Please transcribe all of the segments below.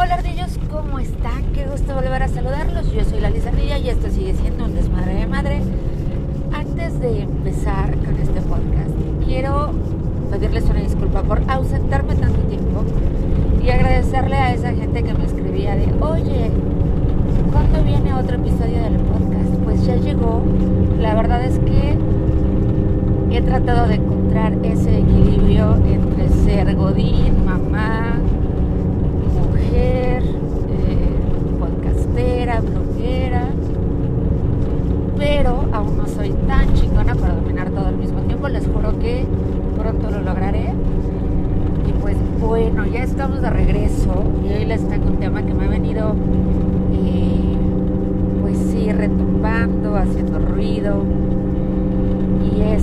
Hola ardillos, ¿cómo están? Qué gusto volver a saludarlos. Yo soy la Ardilla y esto sigue siendo un desmadre de madre. Antes de empezar con este podcast, quiero pedirles una disculpa por ausentarme tanto tiempo y agradecerle a esa gente que me escribía de, oye, ¿cuándo viene otro episodio del podcast? Pues ya llegó. La verdad es que he tratado de encontrar ese equilibrio entre ser godín, mamá, mujer, eh, podcastera, bloguera, pero aún no soy tan chingona para dominar todo al mismo tiempo. Les juro que pronto lo lograré. Y pues bueno, ya estamos de regreso y hoy les tengo un tema que me ha venido, eh, pues sí, retumbando, haciendo ruido. Y es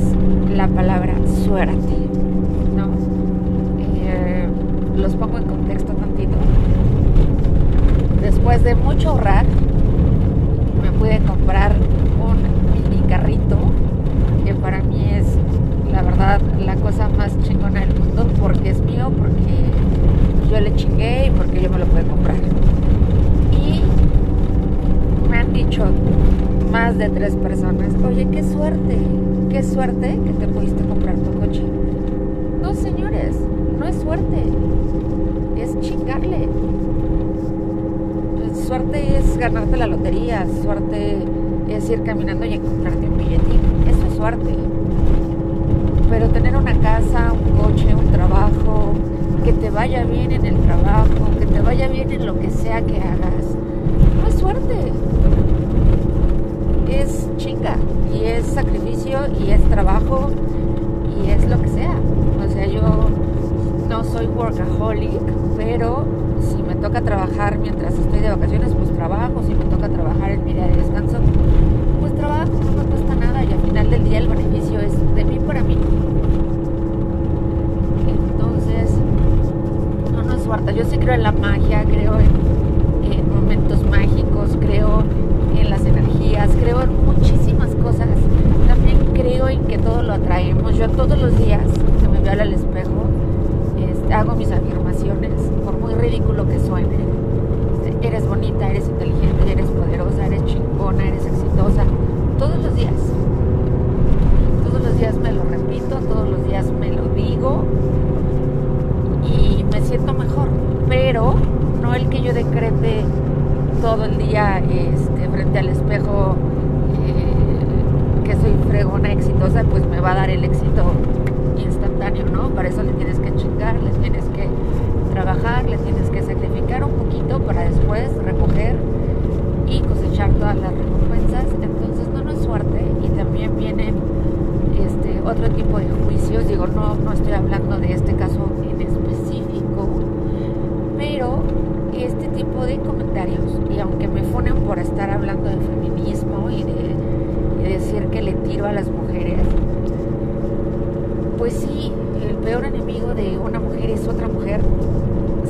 la palabra suerte. Eh, los pongo en contexto tantito. Después de mucho ahorrar, pude comprar un mini carrito que para mí es la verdad la cosa más chingona del mundo porque es mío, porque yo le chingué y porque yo me lo pude comprar. Y me han dicho más de tres personas, oye, qué suerte, qué suerte que te pudiste comprar tu coche. No, señores, no es suerte, es chingarle. Suerte es ganarte la lotería, suerte es ir caminando y encontrarte un billetín, eso es suerte. Pero tener una casa, un coche, un trabajo, que te vaya bien en el trabajo, que te vaya bien en lo que sea que hagas, no es suerte. Es chinga y es sacrificio y es trabajo y es lo que sea. O sea, yo no soy workaholic, pero toca trabajar mientras estoy de vacaciones, pues trabajo. Si me toca trabajar en mi día de descanso, pues trabajo, no me cuesta nada y al final del día el beneficio es de mí para mí. Entonces, no, no es suerte. Yo sí creo en la magia, creo en momentos mágicos, creo en las energías, creo en muchísimas cosas. También creo en que todo lo atraemos. Yo todos los días que me veo al espejo, este, hago mis afirmaciones, por muy ridículo que suene. Eres bonita, eres inteligente, eres poderosa, eres chingona, eres exitosa. Todos los días. Todos los días me lo repito, todos los días me lo digo y me siento mejor. Pero no el que yo decrete todo el día este, frente al espejo eh, que soy fregona, exitosa, pues me va a dar el éxito instantáneo, ¿no? Para eso le tienes que chingar, le tienes que trabajar, le tienes que sacrificar un poquito para después recoger y cosechar todas las recompensas. Entonces no, no es suerte y también vienen este, otro tipo de juicios. Digo, no, no estoy hablando de este caso en específico, pero este tipo de comentarios, y aunque me funen por estar hablando de feminismo y de, y decir que le tiro a las mujeres, pues sí, el peor enemigo de una mujer es otra mujer.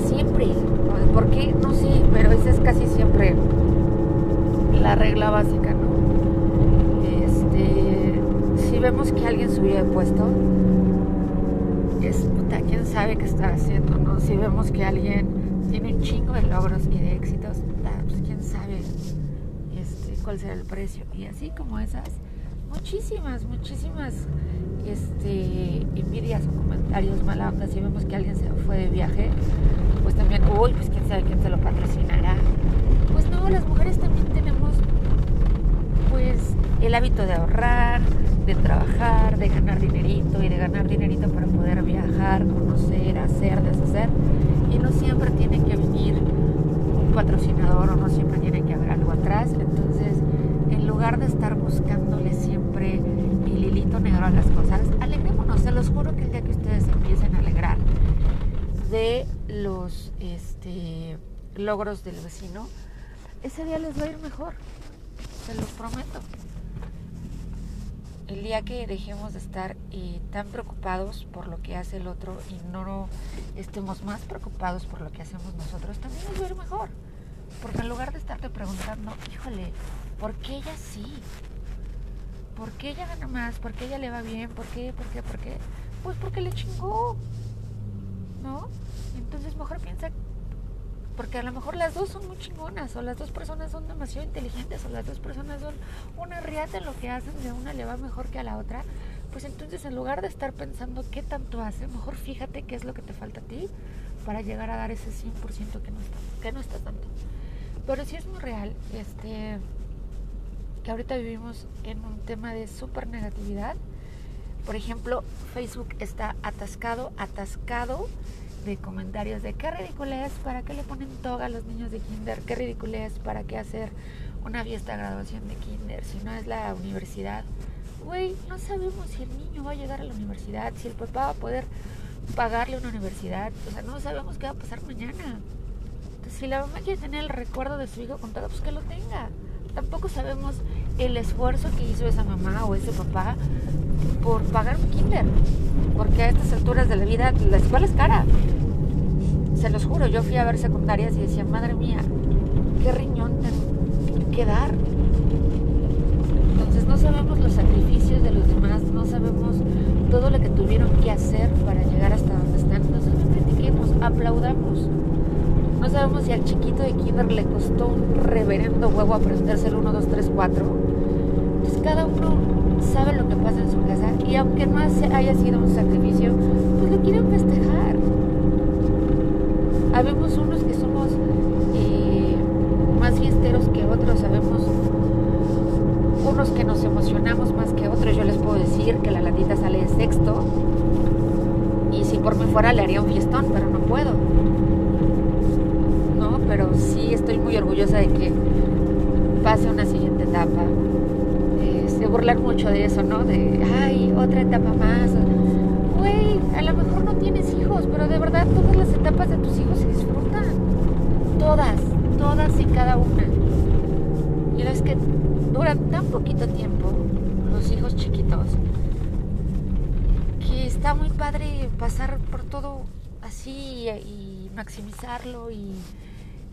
Siempre. ¿Por qué? No sé, pero esa es casi siempre la regla básica, ¿no? Este, si vemos que alguien subió de puesto, es puta, quién sabe qué está haciendo, ¿no? Si vemos que alguien tiene un chingo de logros y de éxitos, pues quién sabe este, cuál será el precio. Y así como esas, muchísimas, muchísimas este, envidias o comentarios mala onda. Si vemos que alguien se fue de viaje, pues también, uy, pues quién sabe quién se lo patrocinará. Pues no, las mujeres también tenemos pues el hábito de ahorrar, de trabajar, de ganar dinerito y de ganar dinerito para poder viajar, conocer, hacer, deshacer. Y no siempre tiene que venir un patrocinador o no siempre tiene que haber algo atrás. Entonces, en lugar de estar buscándole siempre el hilito negro a las cosas, alegrémonos. Se los juro que el día que ustedes empiecen a alegrar de los este, logros del vecino, ese día les va a ir mejor. Se los prometo. El día que dejemos de estar eh, tan preocupados por lo que hace el otro y no estemos más preocupados por lo que hacemos nosotros, también nos va a ir mejor. Porque en lugar de estarte preguntando, híjole, ¿por qué ella sí? ¿Por qué ella gana más? ¿Por qué ella le va bien? ¿Por qué? ¿Por qué? ¿Por qué? Pues porque le chingó. ¿No? Entonces mejor piensa porque a lo mejor las dos son muy chingonas, o las dos personas son demasiado inteligentes, o las dos personas son una riata en lo que hacen, de una le va mejor que a la otra, pues entonces en lugar de estar pensando qué tanto hace, mejor fíjate qué es lo que te falta a ti para llegar a dar ese 100% que no está, que no está tanto. Pero sí es muy real, este, que ahorita vivimos en un tema de súper negatividad. Por ejemplo, Facebook está atascado, atascado de comentarios de qué ridiculez, para qué le ponen toga a los niños de kinder, qué ridiculez, para qué hacer una fiesta de graduación de kinder, si no es la universidad. Güey, no sabemos si el niño va a llegar a la universidad, si el papá va a poder pagarle una universidad, o sea, no sabemos qué va a pasar mañana. Entonces, si la mamá quiere tener el recuerdo de su hijo con todo, pues que lo tenga. Tampoco sabemos el esfuerzo que hizo esa mamá o ese papá por pagar un kinder. Porque a estas alturas de la vida la escuela es cara. Se los juro, yo fui a ver secundarias y decía, madre mía, qué riñón tengo que dar. Entonces no sabemos los sacrificios de los demás, no sabemos todo lo que tuvieron que hacer para llegar hasta donde están. Entonces no critiquemos, aplaudamos. No sabemos si al chiquito de kinder le costó un reverendo huevo aprenderse el 1, 2, 3, 4. Cada uno sabe lo que pasa en su casa y aunque no haya sido un sacrificio, pues lo quieren festejar. Habemos unos que somos eh, más fiesteros que otros, sabemos unos que nos emocionamos más que otros. Yo les puedo decir que la latita sale de sexto y si por mí fuera le haría un fiestón, pero no puedo. No, pero sí estoy muy orgullosa de que pase una siguiente etapa se burlan mucho de eso, ¿no? De, ay, otra etapa más. Güey, a lo mejor no tienes hijos, pero de verdad todas las etapas de tus hijos se disfrutan. Todas, todas y cada una. Y es que duran tan poquito tiempo los hijos chiquitos que está muy padre pasar por todo así y maximizarlo y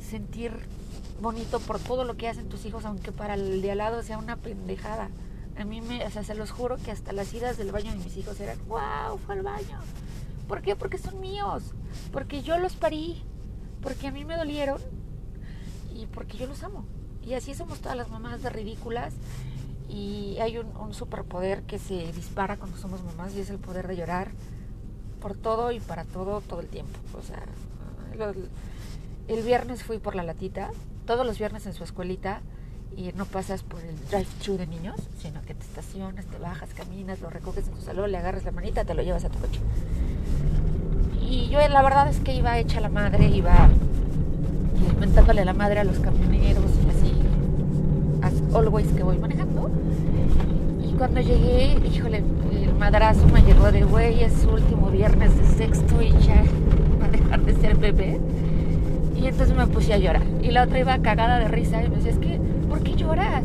sentir bonito por todo lo que hacen tus hijos, aunque para el de al lado sea una pendejada. A mí me, o sea, se los juro que hasta las idas del baño de mis hijos eran, wow, fue al baño. ¿Por qué? Porque son míos. Porque yo los parí. Porque a mí me dolieron. Y porque yo los amo. Y así somos todas las mamás de ridículas. Y hay un, un superpoder que se dispara cuando somos mamás y es el poder de llorar por todo y para todo todo el tiempo. O sea, el viernes fui por la latita. Todos los viernes en su escuelita y no pasas por el drive-thru de niños, sino que te estacionas, te bajas, caminas, lo recoges en tu salón, le agarras la manita, te lo llevas a tu coche. Y yo la verdad es que iba hecha la madre, iba inventándole la madre a los camioneros y así, as always que voy manejando. Y cuando llegué, híjole, el madrazo me llegó de güey, es último viernes de sexto y ya va a dejar de ser bebé. Y entonces me puse a llorar. Y la otra iba cagada de risa y me decía, es que ¿por lloras?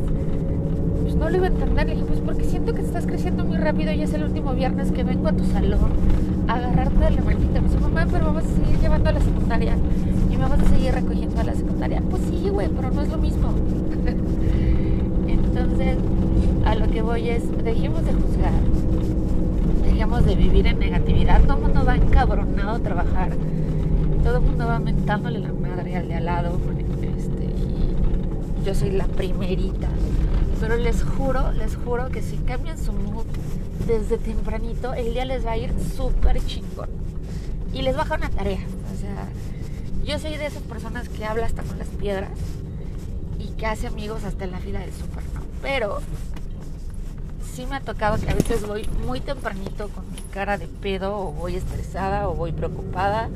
Pues no lo iba a entender. Le dije, pues porque siento que estás creciendo muy rápido y es el último viernes que vengo a tu salón a agarrarte de la manita. Me dice, mamá, pero vamos a seguir llevando a la secundaria y me vas a seguir recogiendo a la secundaria. Pues sí, güey, pero no es lo mismo. Entonces, a lo que voy es, dejemos de juzgar, dejemos de vivir en negatividad. Todo el mundo va encabronado a trabajar, todo el mundo va mentándole la madre al de al lado yo soy la primerita. Pero les juro, les juro que si cambian su mood desde tempranito, el día les va a ir súper chingón. Y les baja una tarea. O sea, yo soy de esas personas que habla hasta con las piedras y que hace amigos hasta en la fila del súper. Pero sí me ha tocado que a veces voy muy tempranito con mi cara de pedo o voy estresada o voy preocupada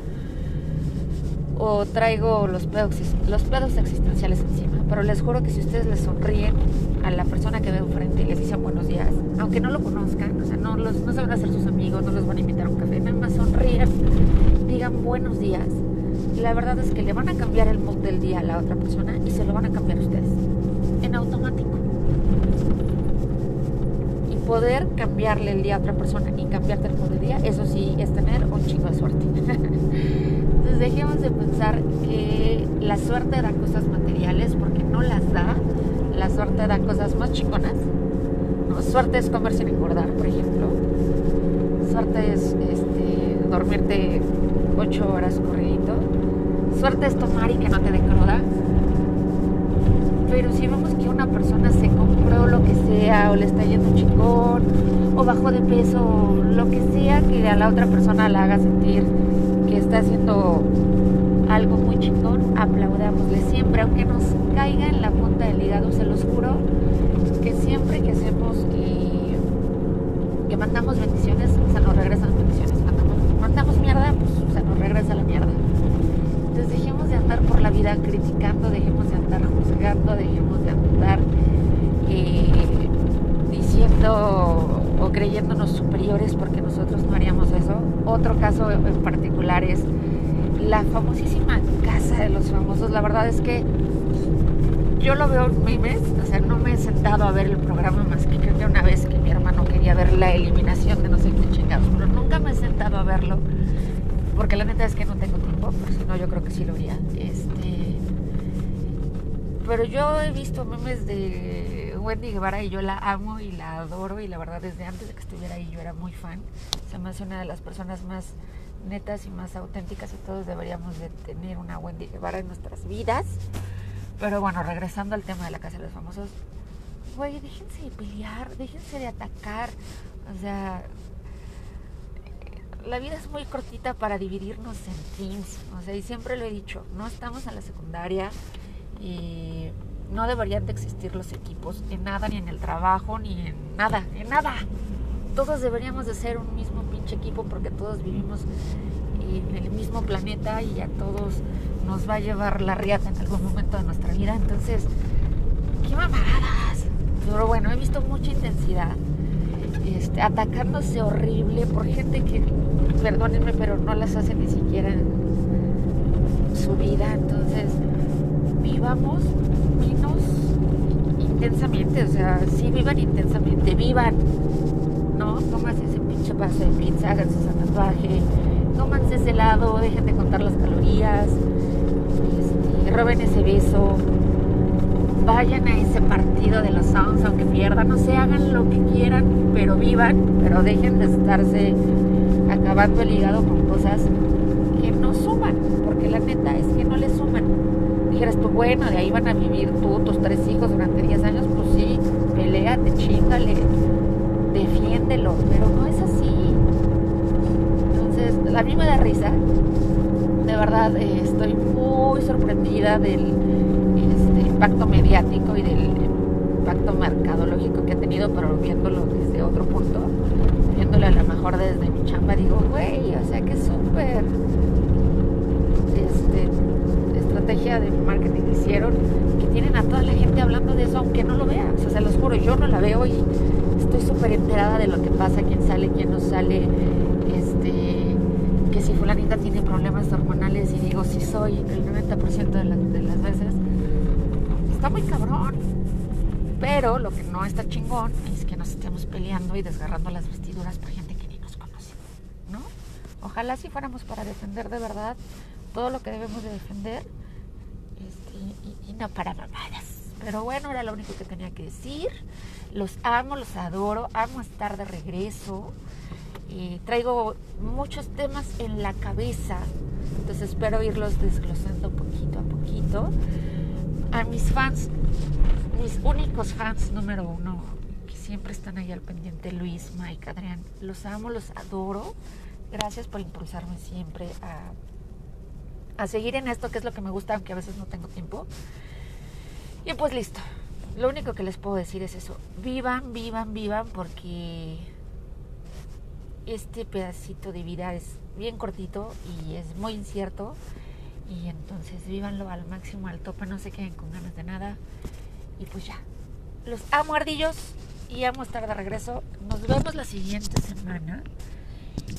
o traigo los pedos, los pedos existenciales encima. Pero les juro que si ustedes les sonríen a la persona que ve enfrente y les dicen buenos días, aunque no lo conozcan, o sea, no, los, no se van a hacer sus amigos, no los van a invitar a un café, nada más sonríen, digan buenos días. la verdad es que le van a cambiar el mood del día a la otra persona y se lo van a cambiar ustedes. En automático. Y poder cambiarle el día a otra persona y cambiarte el mood del día, eso sí es tener un chingo de suerte. dejemos de pensar que la suerte da cosas materiales porque no las da. La suerte da cosas más chingonas. ¿no? Suerte es comer sin engordar, por ejemplo. Suerte es este, dormirte ocho horas corridito. suerte es tomar y que no te dé. Pero si vemos que una persona se compró lo que sea, o le está yendo chingón, o bajó de peso, lo que sea que a la otra persona la haga sentir está haciendo algo muy chingón, aplaudamosle siempre, aunque nos caiga en la punta del hígado, se los juro, que siempre que hacemos y que mandamos bendiciones, se nos regresan bendiciones. Mandamos, mandamos mierda, pues se nos regresa la mierda. Entonces dejemos de andar por la vida criticando, dejemos de andar juzgando, dejemos de andar eh, diciendo o creyéndonos superiores porque nosotros no haríamos eso. Otro caso en particular es la famosísima casa de los famosos. La verdad es que yo lo veo en memes, o sea, no me he sentado a ver el programa más que creo que una vez que mi hermano quería ver la eliminación de no sé qué chingados, pero nunca me he sentado a verlo, porque la neta es que no tengo tiempo, pero si no yo creo que sí lo haría. Este, pero yo he visto memes de Wendy Guevara y yo la amo y la adoro y la verdad desde antes de que estuviera ahí yo era muy fan. Se me hace una de las personas más netas y más auténticas y todos deberíamos de tener una Wendy Guevara en nuestras vidas. Pero bueno, regresando al tema de la Casa de los Famosos, güey, déjense de pelear, déjense de atacar. O sea, la vida es muy cortita para dividirnos en teams. O sea, y siempre lo he dicho, no estamos en la secundaria y no deberían de existir los equipos en nada, ni en el trabajo, ni en nada, en nada. Todos deberíamos de ser un mismo pinche equipo porque todos vivimos en el mismo planeta y a todos nos va a llevar la riata en algún momento de nuestra vida. Entonces, qué mamadas. Pero bueno, he visto mucha intensidad. Este, atacándose horrible por gente que, perdónenme, pero no las hace ni siquiera en su vida. Entonces, vivamos menos intensamente. O sea, sí vivan intensamente, vivan. ¿No? Tómase ese pinche paso de pizza, háganse ese tatuaje, tómanse ese helado, dejen de contar las calorías roben ese beso, vayan a ese partido de los Sounds, aunque pierdan, no sé, hagan lo que quieran, pero vivan, pero dejen de estarse acabando el hígado con cosas que no suman, porque la neta es que no le suman. Dijeras tú, bueno, de ahí van a vivir tú, tus tres hijos durante 10 años, pues sí, peleate, chingale, defiéndelo, pero no es así. Entonces, a mí me da risa de verdad eh, estoy muy sorprendida del este, impacto mediático y del impacto mercadológico que ha tenido, pero viéndolo desde otro punto, viéndolo a lo mejor desde mi chamba, digo, güey, o sea que súper este, estrategia de marketing que hicieron, que tienen a toda la gente hablando de eso, aunque no lo vean. O sea, se los juro, yo no la veo y estoy súper enterada de lo que pasa, quién sale, quién no sale, este que si fulanita tiene problemas hormonales y digo si soy el 90% de, de las veces, está muy cabrón. Pero lo que no está chingón es que nos estemos peleando y desgarrando las vestiduras por gente que ni nos conoce, ¿no? Ojalá si fuéramos para defender de verdad todo lo que debemos de defender y no para mamadas. Pero bueno, era lo único que tenía que decir. Los amo, los adoro, amo estar de regreso traigo muchos temas en la cabeza, entonces espero irlos desglosando poquito a poquito. A mis fans, mis únicos fans número uno, que siempre están ahí al pendiente, Luis, Mike, Adrián, los amo, los adoro. Gracias por impulsarme siempre a, a seguir en esto, que es lo que me gusta, aunque a veces no tengo tiempo. Y pues listo. Lo único que les puedo decir es eso. Vivan, vivan, vivan, porque este pedacito de vida es bien cortito y es muy incierto. Y entonces vívanlo al máximo, al tope, no se queden con ganas de nada. Y pues ya. Los amo ardillos y amo estar de regreso. Nos vemos la siguiente semana.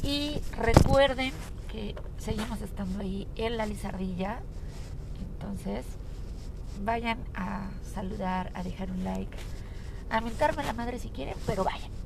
Y recuerden que seguimos estando ahí en la Lizardilla. Entonces, vayan a saludar, a dejar un like, a mentarme la madre si quieren, pero vayan.